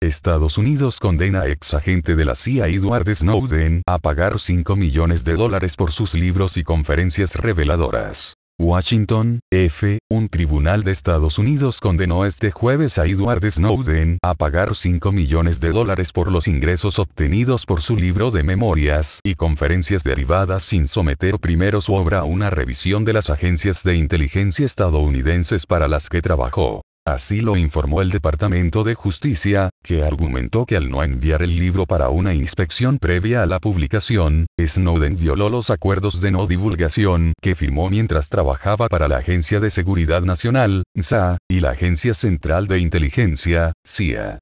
Estados Unidos condena a ex agente de la CIA Edward Snowden a pagar 5 millones de dólares por sus libros y conferencias reveladoras. Washington, F. Un tribunal de Estados Unidos condenó este jueves a Edward Snowden a pagar 5 millones de dólares por los ingresos obtenidos por su libro de memorias y conferencias derivadas sin someter primero su obra a una revisión de las agencias de inteligencia estadounidenses para las que trabajó. Así lo informó el Departamento de Justicia, que argumentó que al no enviar el libro para una inspección previa a la publicación, Snowden violó los acuerdos de no divulgación que firmó mientras trabajaba para la Agencia de Seguridad Nacional, NSA, y la Agencia Central de Inteligencia, CIA.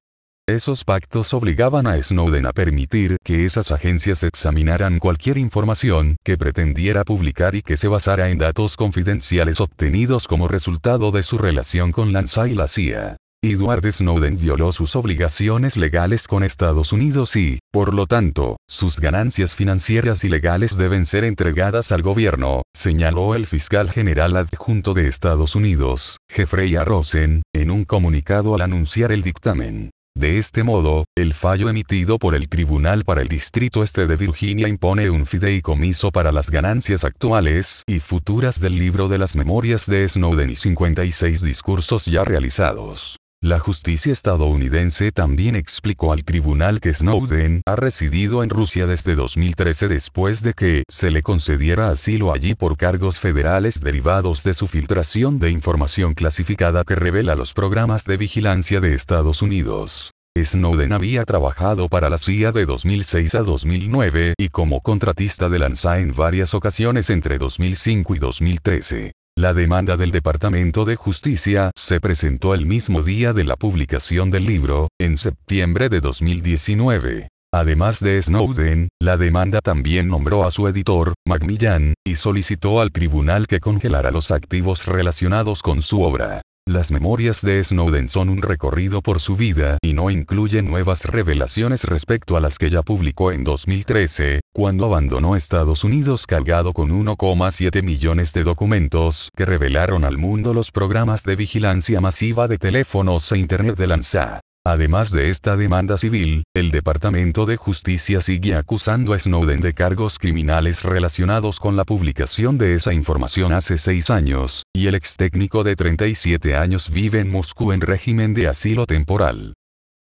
Esos pactos obligaban a Snowden a permitir que esas agencias examinaran cualquier información que pretendiera publicar y que se basara en datos confidenciales obtenidos como resultado de su relación con la NSA y la CIA. Edward Snowden violó sus obligaciones legales con Estados Unidos y, por lo tanto, sus ganancias financieras y legales deben ser entregadas al gobierno, señaló el fiscal general adjunto de Estados Unidos, Jeffrey. Rosen, en un comunicado al anunciar el dictamen. De este modo, el fallo emitido por el Tribunal para el Distrito Este de Virginia impone un fideicomiso para las ganancias actuales y futuras del libro de las memorias de Snowden y 56 discursos ya realizados. La justicia estadounidense también explicó al tribunal que Snowden ha residido en Rusia desde 2013 después de que se le concediera asilo allí por cargos federales derivados de su filtración de información clasificada que revela los programas de vigilancia de Estados Unidos. Snowden había trabajado para la CIA de 2006 a 2009 y como contratista de Lanza en varias ocasiones entre 2005 y 2013. La demanda del Departamento de Justicia se presentó el mismo día de la publicación del libro, en septiembre de 2019. Además de Snowden, la demanda también nombró a su editor, Macmillan, y solicitó al tribunal que congelara los activos relacionados con su obra. Las memorias de Snowden son un recorrido por su vida y no incluyen nuevas revelaciones respecto a las que ya publicó en 2013, cuando abandonó Estados Unidos cargado con 1,7 millones de documentos que revelaron al mundo los programas de vigilancia masiva de teléfonos e Internet de Lanza. Además de esta demanda civil, el Departamento de Justicia sigue acusando a Snowden de cargos criminales relacionados con la publicación de esa información hace seis años, y el ex técnico de 37 años vive en Moscú en régimen de asilo temporal.